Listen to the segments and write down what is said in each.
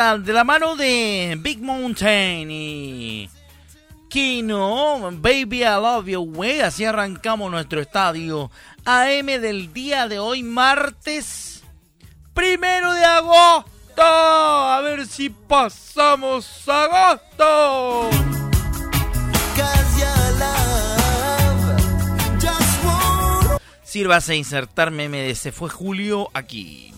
De la mano de Big Mountain y Kino, Baby I Love You Way. Así arrancamos nuestro estadio AM del día de hoy, martes primero de agosto. A ver si pasamos agosto. Sírvase a insertar meme de Se fue Julio aquí.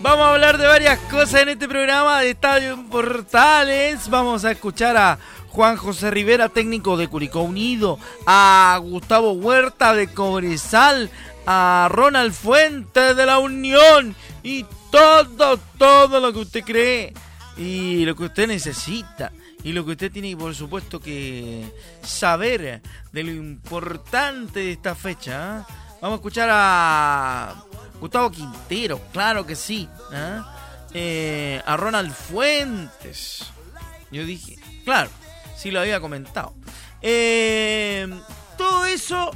Vamos a hablar de varias cosas en este programa de Estadio Portales. Vamos a escuchar a Juan José Rivera, técnico de Curicó Unido, a Gustavo Huerta de Cobresal, a Ronald Fuentes de la Unión y todo, todo lo que usted cree y lo que usted necesita y lo que usted tiene por supuesto que saber de lo importante de esta fecha. ¿eh? Vamos a escuchar a Gustavo Quintero, claro que sí. ¿eh? Eh, a Ronald Fuentes. Yo dije, claro, sí lo había comentado. Eh, todo eso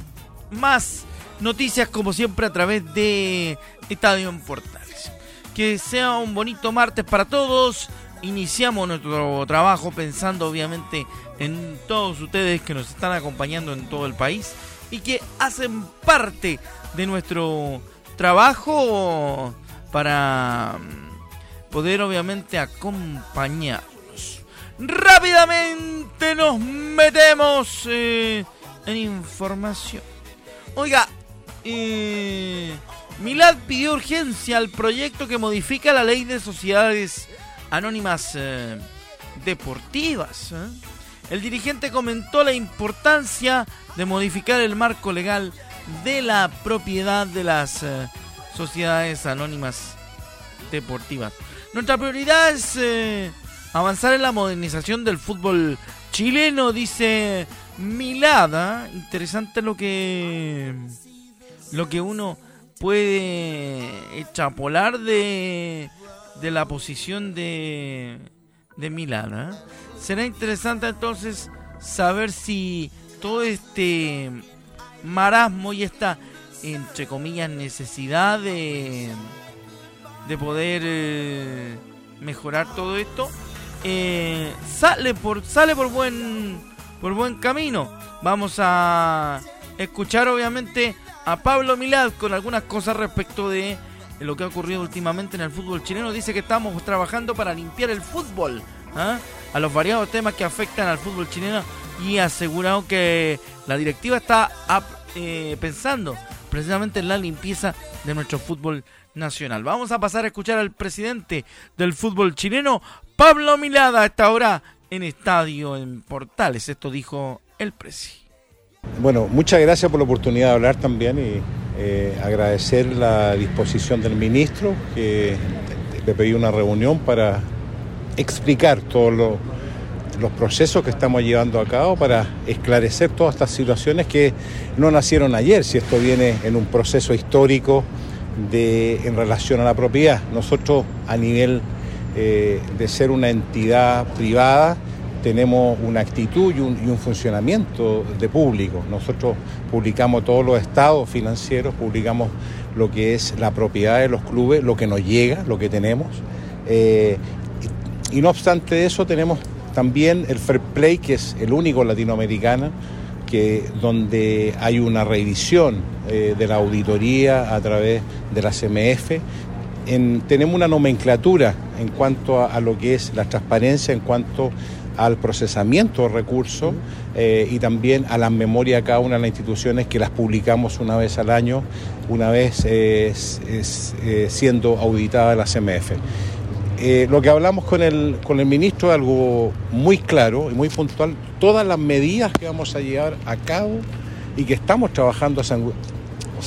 más noticias como siempre a través de Estadio en Portales. Que sea un bonito martes para todos. Iniciamos nuestro trabajo pensando obviamente en todos ustedes que nos están acompañando en todo el país y que hacen parte de nuestro trabajo para mm, poder obviamente acompañarnos. Rápidamente nos metemos eh, en información. Oiga, eh, Milad pidió urgencia al proyecto que modifica la ley de sociedades anónimas eh, deportivas. El dirigente comentó la importancia de modificar el marco legal de la propiedad de las eh, sociedades anónimas deportivas. Nuestra prioridad es eh, avanzar en la modernización del fútbol chileno, dice Milada. Interesante lo que lo que uno puede extrapolar de, de la posición de, de Milana. Será interesante entonces saber si todo este marasmo y esta, entre comillas, necesidad de, de poder eh, mejorar todo esto, eh, sale por sale por buen por buen camino. Vamos a escuchar obviamente a Pablo Milad con algunas cosas respecto de lo que ha ocurrido últimamente en el fútbol chileno. Dice que estamos trabajando para limpiar el fútbol ¿ah? a los variados temas que afectan al fútbol chileno y asegurado que la directiva está eh, pensando precisamente en la limpieza de nuestro fútbol nacional. Vamos a pasar a escuchar al presidente del fútbol chileno, Pablo Milada, a esta hora en Estadio en Portales. Esto dijo el presi. Bueno, muchas gracias por la oportunidad de hablar también y eh, agradecer la disposición del ministro que le pedí una reunión para explicar todos lo- los procesos que estamos llevando a cabo para esclarecer todas estas situaciones que no nacieron ayer, si esto viene en un proceso histórico de, en relación a la propiedad. Nosotros a nivel eh, de ser una entidad privada tenemos una actitud y un, funcionamiento de público. Nosotros publicamos todos los estados financieros, publicamos lo que es la propiedad de los clubes, lo que nos llega, lo que tenemos. Eh, y, y no obstante eso tenemos también el Fair Play, que es el único latinoamericano, que, donde hay una revisión eh, de la auditoría a través de la CMF. En- tenemos una nomenclatura en cuanto a, lo que es la transparencia, en cuanto al procesamiento de recursos eh, y también a las memorias cada una de las instituciones que las publicamos una vez al año, una vez eh, siendo auditada la CMF. Eh, lo que hablamos con el, con el ministro es algo muy claro y muy puntual, todas las medidas que vamos a llevar a cabo y que estamos trabajando hace,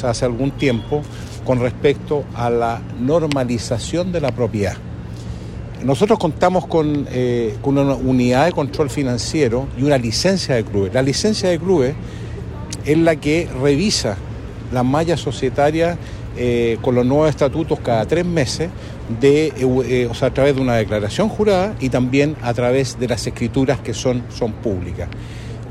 hace algún tiempo con respecto a la normalización de la propiedad. Nosotros contamos con, eh, con una unidad de control financiero y una licencia de clubes. La licencia de clubes es la que revisa la malla societaria eh, con los nuevos estatutos cada tres meses, de, eh, o a través de una declaración jurada y también a través de las escrituras que son, son públicas.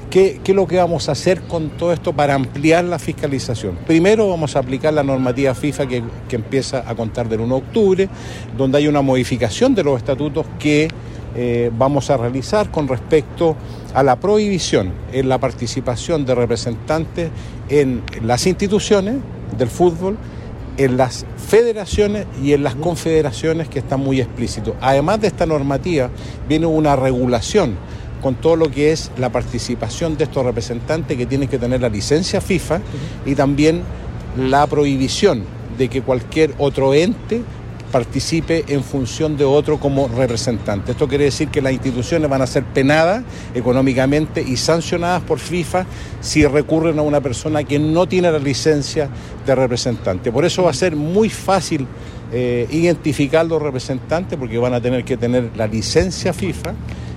¿Qué, ¿Qué es lo que vamos a hacer con todo esto para ampliar la fiscalización? Primero vamos a aplicar la normativa FIFA que, que empieza a contar del 1 de octubre, donde hay una modificación de los estatutos que eh, vamos a realizar con respecto a la prohibición en la participación de representantes en las instituciones del fútbol, en las federaciones y en las confederaciones que están muy explícitos. Además de esta normativa, viene una regulación con todo lo que es la participación de estos representantes que tienen que tener la licencia FIFA y también la prohibición de que cualquier otro ente participe en función de otro como representante. Esto quiere decir que las instituciones van a ser penadas económicamente y sancionadas por FIFA si recurren a una persona que no tiene la licencia de representante. Por eso va a ser muy fácil eh, identificar los representantes porque van a tener que tener la licencia FIFA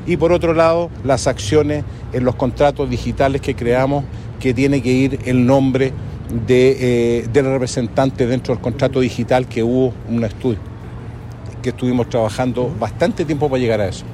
y por otro lado las acciones en los contratos digitales que creamos que tiene que ir el nombre de, eh, del representante dentro del contrato digital que hubo un estudio que estuvimos trabajando bastante tiempo para llegar a eso.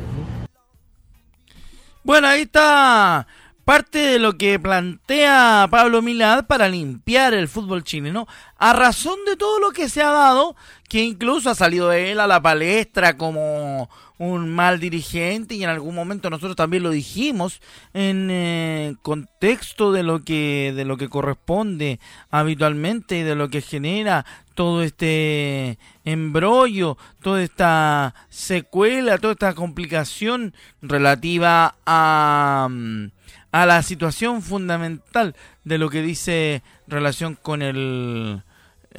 Bueno, ahí está parte de lo que plantea Pablo Milad para limpiar el fútbol chileno, a razón de todo lo que se ha dado, que incluso ha salido de él a la palestra como un mal dirigente y en algún momento nosotros también lo dijimos en eh, contexto de lo que de lo que corresponde habitualmente y de lo que genera todo este embrollo, toda esta secuela, toda esta complicación relativa a, mm, a la situación fundamental de lo que dice relación con el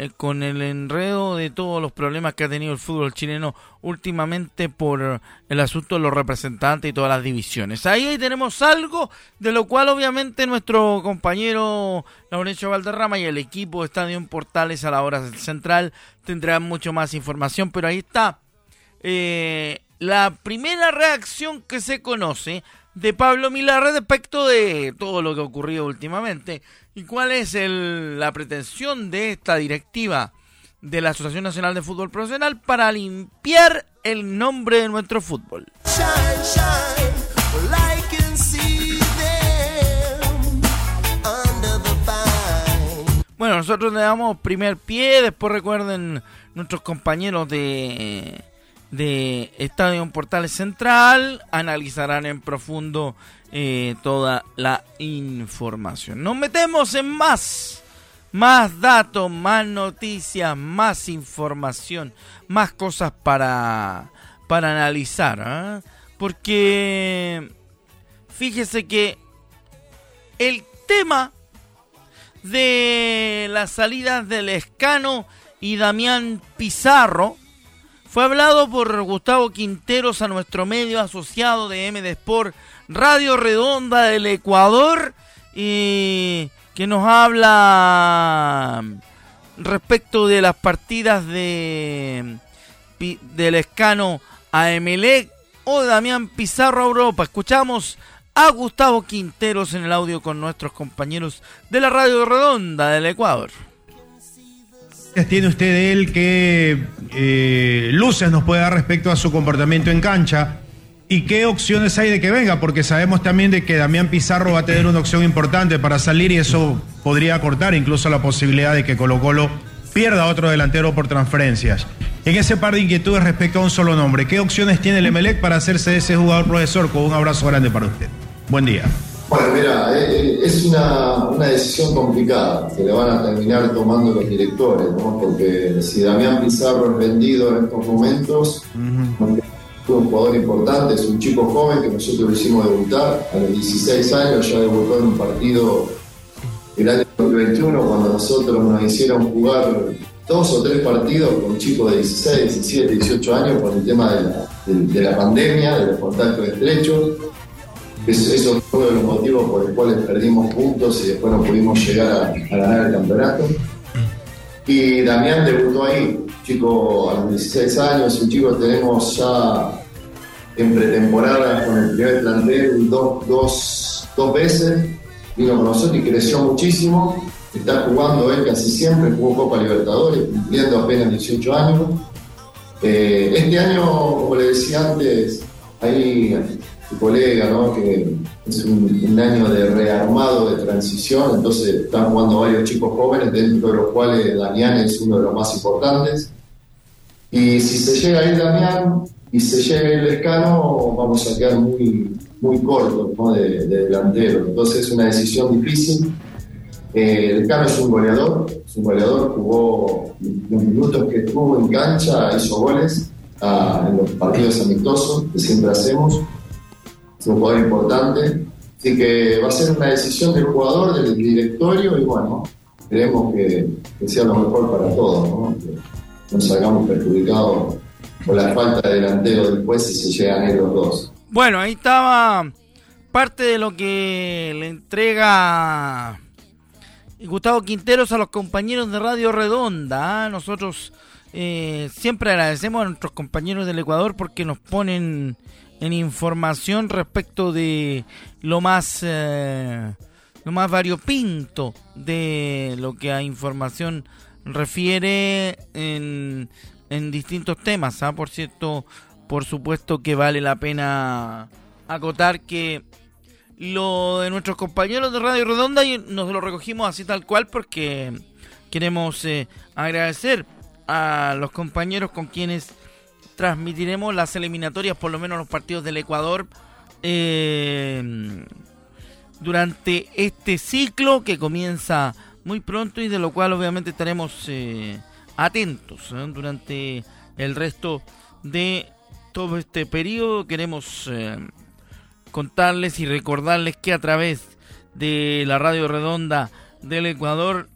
eh, con el enredo de todos los problemas que ha tenido el fútbol chileno últimamente por el asunto de los representantes y todas las divisiones. Ahí, tenemos algo de lo cual obviamente nuestro compañero Laurencio Valderrama y el equipo de Estadio Portales a la hora central tendrán mucho más información, pero ahí está eh, la primera reacción que se conoce de Pablo Milar respecto de todo lo que ha ocurrido últimamente y cuál es el- la pretensión de esta directiva de la Asociación Nacional de Fútbol Profesional para limpiar el nombre de nuestro fútbol. Shine, shine, like you can see them under the vine. Bueno, nosotros le damos primer pie, después recuerden nuestros compañeros de, de Estadio Portales Central analizarán en profundo eh, toda la información. Nos metemos en más, más datos, más noticias, más información, más cosas para, para analizar, ¿ah? porque fíjese que el tema de las salidas del Escano y Damián Pizarro fue hablado por Gustavo Quinteros a nuestro medio asociado de MD Sport Radio Redonda del Ecuador y que nos habla respecto de las partidas de del Escano a Emelec o Damián Pizarro a Europa. Escuchamos a Gustavo Quinteros en el audio con nuestros compañeros de la Radio Redonda del Ecuador. tiene usted de él que eh, luces nos puede dar respecto a su comportamiento en cancha? ¿Y qué opciones hay de que venga? Porque sabemos también de que Damián Pizarro va a tener una opción importante para salir y eso podría cortar incluso la posibilidad de que Colo Colo pierda otro delantero por transferencias. En ese par de inquietudes respecto a un solo nombre, ¿qué opciones tiene el Emelec para hacerse ese jugador profesor? Con un abrazo grande para usted. Buen día. Bueno, mira, eh, es una, una decisión complicada que le van a terminar tomando los directores, ¿no? Porque si Damián Pizarro es vendido en estos momentos, fue un jugador importante, es un chico joven que nosotros lo hicimos debutar a los 16 años, ya debutó en un partido el año 2021 cuando nosotros nos hicieron jugar dos o tres partidos con chicos de 16, 17, 18 años por el tema de la, de- de la pandemia, de los contactos estrechos. Eso, eso fue uno de los motivos por los cuales perdimos puntos y después no pudimos llegar a, ganar el campeonato. Y Damián debutó ahí, chico a los 16 años, un chico tenemos ya en pretemporada con el primer plantel dos, dos, dos veces, vino con nosotros y creció muchísimo. Está jugando él casi siempre, jugó Copa Libertadores, cumpliendo apenas 18 años. Eh, este año, como le decía antes, hay tu colega, ¿no? que es un, un año de rearmado, de transición, entonces están jugando varios chicos jóvenes, dentro de los cuales Damián es uno de los más importantes. Y si se llega a ir Damián y se llega a ir Lescano, vamos a quedar muy, muy cortos de, de delantero. Entonces es una decisión difícil. Eh, Lescano es un goleador, es un goleador, jugó los minutos que estuvo en cancha, hizo goles ah, en los partidos amistosos que siempre hacemos. Es un jugador importante. Así que va a ser una decisión del jugador, del directorio y bueno, que, que sea lo mejor para todos, ¿no? Que no salgamos perjudicados por la falta de delantero después si se llegan los dos. Bueno, ahí estaba parte de lo que le entrega Gustavo Quinteros a los compañeros de Radio Redonda. ¿ah? Nosotros eh, siempre agradecemos a nuestros compañeros del Ecuador porque nos ponen en información respecto de lo más eh, lo más variopinto de lo que a información refiere en, en distintos temas. ¿ah? Por cierto, por supuesto que vale la pena acotar que lo de nuestros compañeros de Radio Redonda y nos lo recogimos así tal cual porque queremos eh, agradecer a los compañeros con quienes transmitiremos las eliminatorias, por lo menos los partidos del Ecuador, eh, durante este ciclo que comienza muy pronto y de lo cual obviamente estaremos eh, atentos ¿eh? durante el resto de todo este periodo. Queremos eh, contarles y recordarles que a través de la radio redonda del Ecuador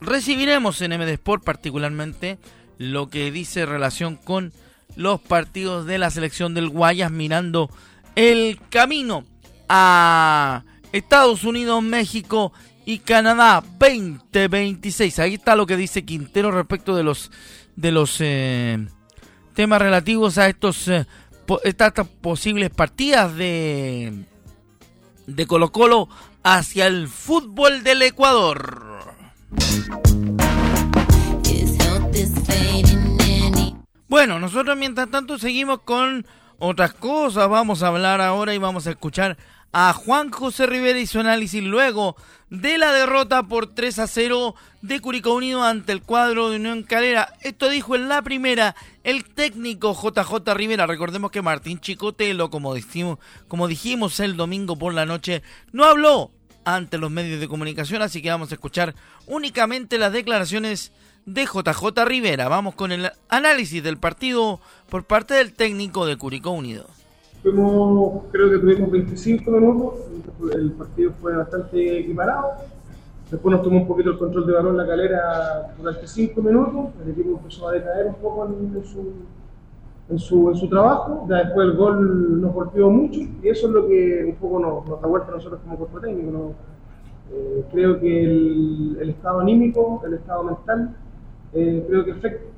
recibiremos en MD Sport particularmente lo que dice relación con los partidos de la selección del Guayas mirando el camino a Estados Unidos, México y Canadá 2026. Ahí está lo que dice Quintero respecto de los de los eh, temas relativos a estos eh, estas posibles partidas de de Colo Colo hacia el fútbol del Ecuador. Bueno, nosotros mientras tanto seguimos con otras cosas. Vamos a hablar ahora y vamos a escuchar a Juan José Rivera y su análisis luego de la derrota por 3 a 0 de Curicó Unido ante el cuadro de Unión Calera. Esto dijo en la primera el técnico JJ Rivera. Recordemos que Martín Chicotelo, como dijimos, como dijimos el domingo por la noche, no habló ante los medios de comunicación, así que vamos a escuchar únicamente las declaraciones de JJ Rivera. Vamos con el análisis del partido por parte del técnico de Curicó Unido. Fuimos, creo que tuvimos 25 minutos, el partido fue bastante equiparado. Después nos tomó un poquito el control de balón la calera durante 5 minutos. El equipo empezó a decaer un poco en, en su, en, su, en su trabajo. Ya después el gol nos golpeó mucho y eso es lo que un poco nos, nos da vuelta a nosotros como cuerpo técnico. ¿no? Eh, creo que el, el estado anímico, el estado mental, eh, creo que afecta.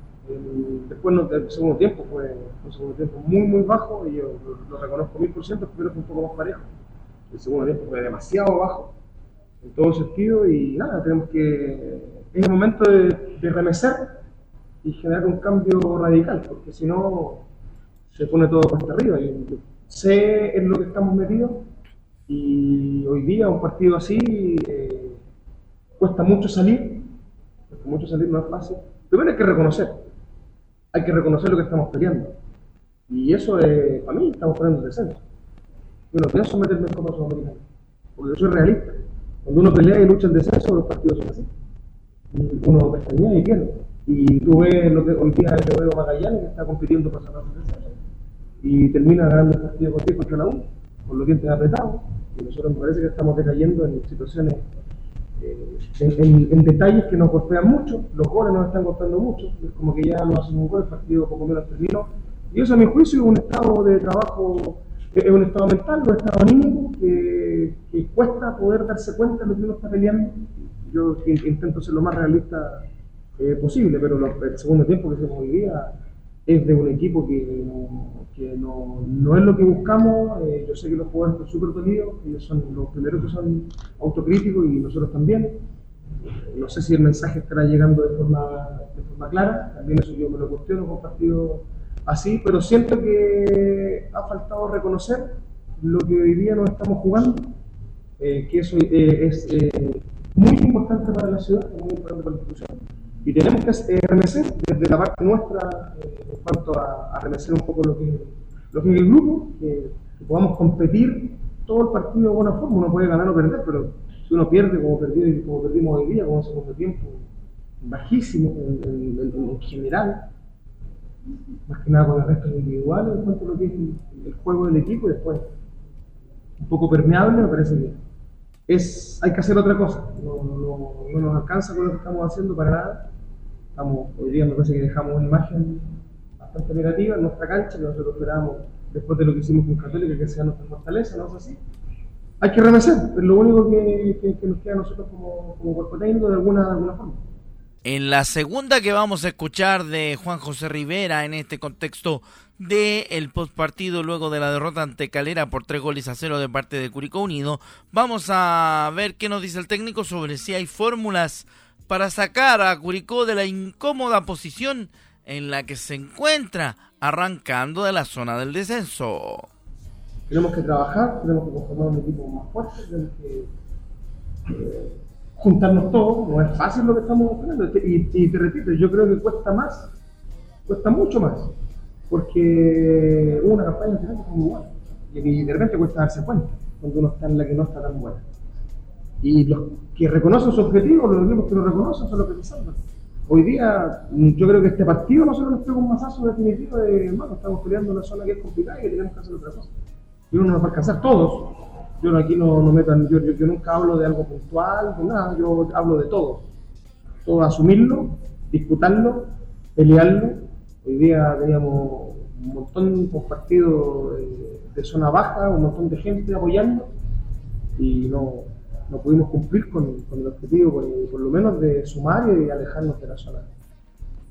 Después no- el segundo tiempo fue un segundo tiempo muy muy bajo y yo lo, reconozco mil por ciento, pero fue un poco más parejo. El segundo tiempo fue demasiado bajo en todo sentido y nada, tenemos que es el momento de, de remecer y generar un cambio radical, porque si no se pone todo cuesta arriba. Sé en lo que estamos metidos y hoy día un partido así eh, cuesta mucho salir, cuesta mucho salir, no es fácil. Primero hay que reconocer, hay que reconocer lo que estamos peleando. Y eso, es, para mí, estamos poniendo el descenso. Yo no pienso meterme en Copa Sudamericana, porque yo soy realista. Cuando uno pelea y lucha el descenso, los partidos son así. Uno pestañea y pierde. Y tú ves lo que hoy día yo veo Magallanes que está compitiendo para sacar el descenso. Y termina ganando el partido contigo contra la U, con los dientes apretados. Y nosotros me parece que estamos decayendo en situaciones eh, en, en detalles que nos golpean mucho, los goles nos están golpeando mucho, es como que ya no hacen un gol, el partido poco menos terminó, y eso a mi juicio es un estado de trabajo, es un estado mental, un estado anímico que, que cuesta poder darse cuenta de lo que uno está peleando. Yo in- intento ser lo más realista eh, posible, pero el segundo tiempo que hacemos hoy día es de un equipo que, que no, no es lo que buscamos. eh, yo sé que los jugadores están súper dolidos, ellos son los primeros que son autocríticos y nosotros también. Eh, No sé si el mensaje estará llegando de forma, de forma clara, también eso yo me lo cuestiono con partidos así, pero siento que ha faltado reconocer lo que hoy día nos estamos jugando, eh, que eso es muy importante para la ciudad, es muy importante para la institución. Y tenemos que eh, remecer desde la parte nuestra eh, en cuanto a, a remecer un poco lo que, lo que es el grupo, que, podamos competir todo el partido de buena forma. Uno puede ganar o perder, pero si uno pierde como, perdió, como perdimos hoy día, con un segundo tiempo bajísimo en, en- en- en general, más que nada con el resto individual en cuanto a lo que es el, el juego del equipo y después un poco permeable, me parece que es, hay que hacer otra cosa. No, no, no nos alcanza con lo que estamos haciendo para nada. Estamos, hoy día me parece que dejamos una imagen bastante negativa en nuestra cancha, que nosotros esperábamos, después de lo que hicimos con Católica, que sea nuestra fortaleza, ¿no es así? Hay que remecer, es lo único que, que- que nos queda a nosotros como, como cuerpo técnico de alguna, de alguna forma. En la segunda que vamos a escuchar de Juan José Rivera en este contexto de el postpartido luego de la derrota ante Calera por tres goles a cero de parte de Curicó Unido, vamos a ver qué nos dice el técnico sobre si hay fórmulas para sacar a Curicó de la incómoda posición en la que se encuentra arrancando de la zona del descenso. tenemos que trabajar, tenemos que conformar un equipo más fuerte, tenemos que eh, juntarnos todos, no es fácil lo que estamos haciendo, y, te repito, yo creo que cuesta más, cuesta mucho más, porque una campaña fue muy buena, y de repente cuesta darse cuenta cuando uno está en la que no está tan buena. Y los que reconocen su objetivo, los equipos que lo reconocen son los que se salvan. Hoy día, mm, yo creo que este partido nosotros nos pega un masazo definitivo de, hermano, estamos peleando una zona que es complicada y tenemos que hacer otra cosa. Y uno nos va a alcanzar todos. Yo aquí no, no metan, yo, yo, nunca hablo de algo puntual, de nada, yo hablo de todo. Todo asumirlo, disputarlo, pelearlo. Hoy día teníamos un montón de partidos eh, de zona baja, un montón de gente apoyando y no, no pudimos cumplir con, con el objetivo, por, por lo menos de sumar y de alejarnos de la zona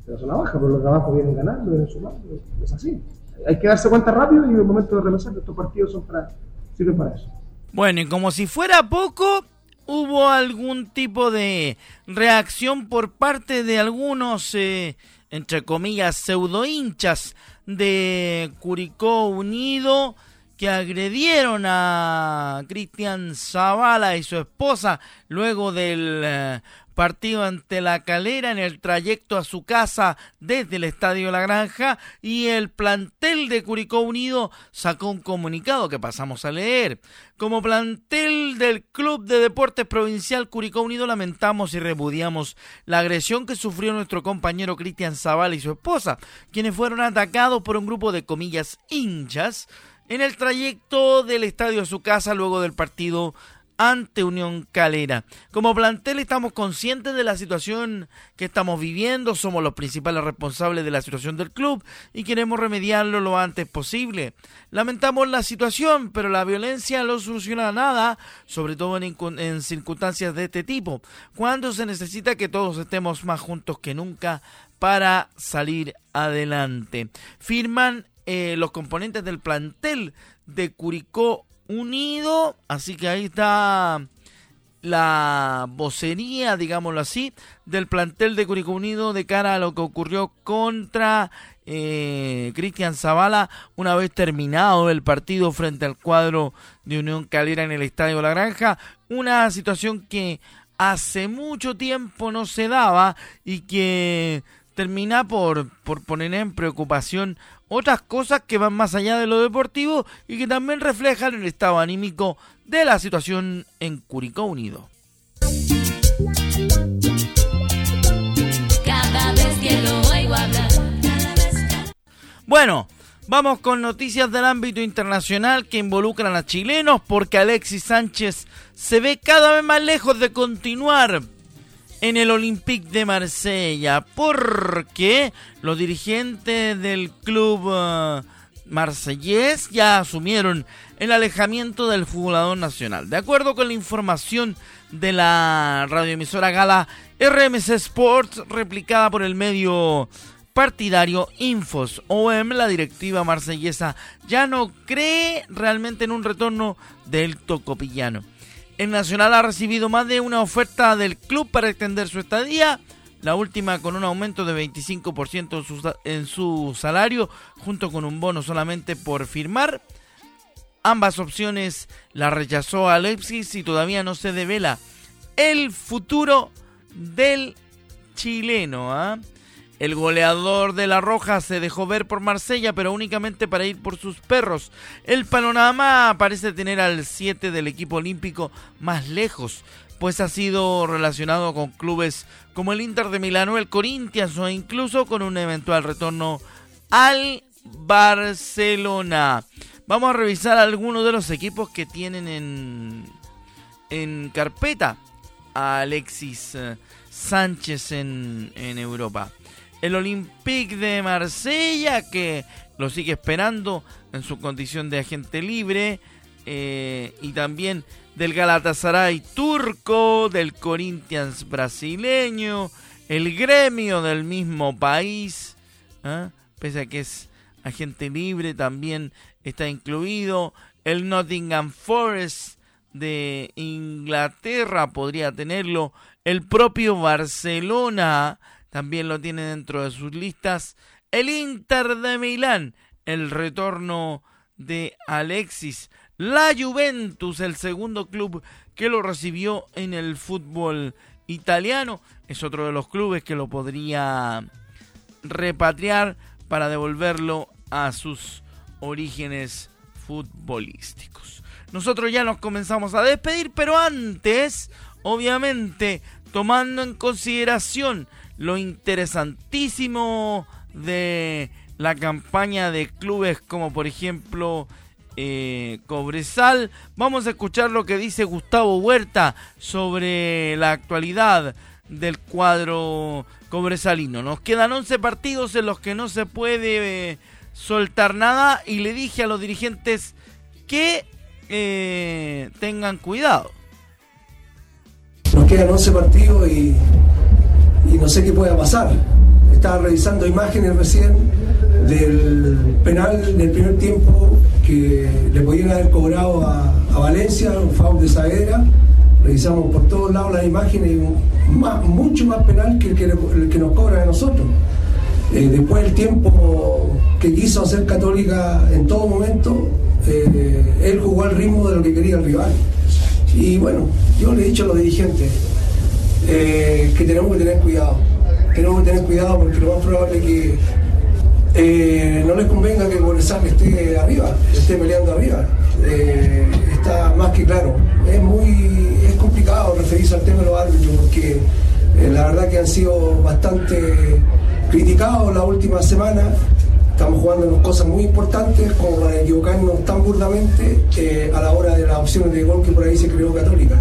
de la zona baja, pero los trabajos vienen ganando, vienen sumando, es así. Hay que darse cuenta rápido y en el momento de remesar, estos partidos son para, sirven para eso. Bueno, y como si fuera poco, hubo algún tipo de reacción por parte de algunos, eh, entre comillas, pseudo hinchas de Curicó Unido que agredieron a Cristian Zavala y su esposa luego del eh, partido ante la calera en el trayecto a su casa desde el Estadio La Granja y el plantel de Curicó Unido sacó un comunicado que pasamos a leer. Como plantel del Club de Deportes Provincial Curicó Unido lamentamos y repudiamos la agresión que sufrió nuestro compañero Cristian Zavala y su esposa, quienes fueron atacados por un grupo de comillas hinchas en el trayecto del estadio a su casa luego del partido ante Unión Calera. Como plantel estamos conscientes de la situación que estamos viviendo, somos los principales responsables de la situación del club y queremos remediarlo lo antes posible. Lamentamos la situación, pero la violencia no soluciona nada, sobre todo en, circunstancias de este tipo, cuando se necesita que todos estemos más juntos que nunca para salir adelante. Firman eh, los componentes del plantel de Curicó Unido, así que ahí está la vocería, digámoslo así, del plantel de Curicó Unido de cara a lo que ocurrió contra eh, Cristian Zavala una vez terminado el partido frente al cuadro de Unión Calera en el Estadio La Granja. Una situación que hace mucho tiempo no se daba y que termina por, por poner en preocupación otras cosas que van más allá de lo deportivo y que también reflejan el estado anímico de la situación en Curicó Unido. Cada vez que lo oigo hablar, cada vez que Bueno, Vamos con noticias del ámbito internacional que involucran a chilenos porque Alexis Sánchez se ve cada vez más lejos de continuar en el Olympique de Marsella porque los dirigentes del club uh, marsellés ya asumieron el alejamiento del jugador nacional. De acuerdo con la información de la radioemisora gala RMC Sports replicada por el medio partidario Infos OM, la directiva marsellesa ya no cree realmente en un retorno del tocopillano. El Nacional ha recibido más de una oferta del club para extender su estadía, la última con un aumento de 25% en su, salario, junto con un bono solamente por firmar. Ambas opciones la rechazó Alexis y todavía no se devela el futuro del chileno. ¿ah? El goleador de la Roja se dejó ver por Marsella, pero únicamente para ir por sus perros. El panorama parece tener al 7 del equipo olímpico más lejos, pues ha sido relacionado con clubes como el Inter de Milano, el Corinthians o incluso con un eventual retorno al Barcelona. Vamos a revisar algunos de los equipos que tienen en, en carpeta a Alexis eh, Sánchez en, en Europa el Olympique de Marsella, que lo sigue esperando en su condición de agente libre, eh, y también del Galatasaray turco, del Corinthians brasileño, el gremio del mismo país, ¿eh? pese a que es agente libre, también está incluido, el Nottingham Forest de Inglaterra podría tenerlo, el propio Barcelona, también lo tiene dentro de sus listas. El Inter de Milán, el retorno de Alexis. La Juventus, el segundo club que lo recibió en el fútbol italiano. Es otro de los clubes que lo podría repatriar para devolverlo a sus orígenes futbolísticos. Nosotros ya nos comenzamos a despedir, pero antes, obviamente, tomando en consideración lo interesantísimo de la campaña de clubes como por ejemplo eh, Cobresal. Vamos a escuchar lo que dice Gustavo Huerta sobre la actualidad del cuadro cobresalino. Nos quedan 11 partidos en los que no se puede eh, soltar nada y le dije a los dirigentes que eh, tengan cuidado. Nos quedan 11 partidos y no sé qué pueda pasar. Estaba revisando imágenes recién del penal del primer tiempo que le podían haber cobrado a, Valencia, un foul de Saavedra. Revisamos por todos lados las imágenes más, mucho más penal que el que, el que nos cobra a nosotros. Eh, después del tiempo que quiso hacer Católica en todo momento, eh, él jugó al ritmo de lo que quería el rival. Y bueno, yo le he dicho a los dirigentes, eh, que tenemos que tener cuidado. Tenemos que tener cuidado porque lo más probable es que eh, no les convenga que Bolesal esté arriba, esté peleando arriba. Eh, está más que claro. Es muy es complicado referirse al tema de los árbitros porque la verdad que han sido bastante criticados la última semana. Estamos jugando cosas muy importantes como para equivocarnos tan burdamente a la hora de las opciones de gol que por ahí se creó Católica.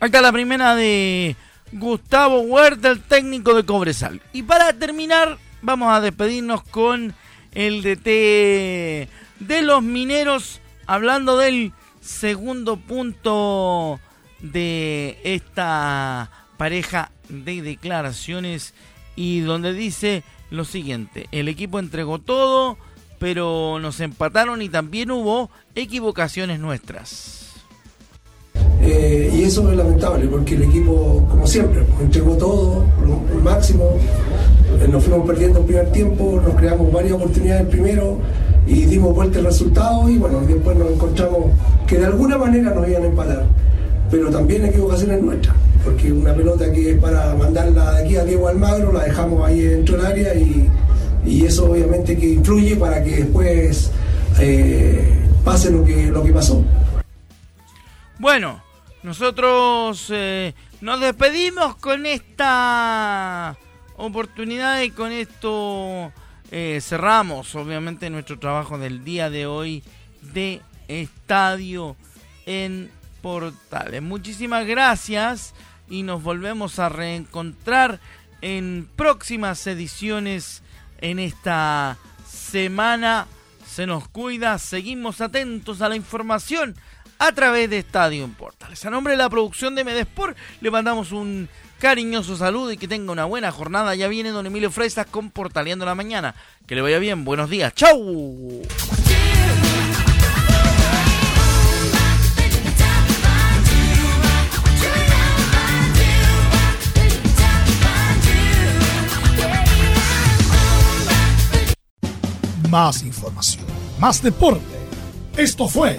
Acá la primera de Gustavo Huerta, el técnico de Cobresal. Y para terminar, vamos a despedirnos con el DT de los mineros, hablando del segundo punto de esta pareja de declaraciones y donde dice lo siguiente, el equipo entregó todo, pero nos empataron y también hubo equivocaciones nuestras. Eh, y eso es lamentable porque el equipo, como siempre, entregó todo, el máximo. Eh, nos fuimos perdiendo el primer tiempo, nos creamos varias oportunidades primero y dimos vuelta el resultado y bueno, después nos encontramos que de alguna manera nos iban a empatar. Pero también la equivocación es nuestra, porque una pelota que es para mandarla de aquí a Diego Almagro, la dejamos ahí dentro del área y, eso obviamente que influye para que después eh, pase lo que, lo que pasó. Bueno, nosotros eh, nos despedimos con esta oportunidad y con esto eh, cerramos obviamente nuestro trabajo del día de hoy de Estadio en Portales. Muchísimas gracias y nos volvemos a reencontrar en próximas ediciones en esta semana. Se nos cuida, seguimos atentos a la información a través de Estadio Portales. A nombre de la producción de Medesport le mandamos un cariñoso saludo y que tenga una buena jornada. Ya viene don Emilio Fresas con Portaleando la Mañana. Que le vaya bien, buenos días, chau. Más información, más deporte. Esto fue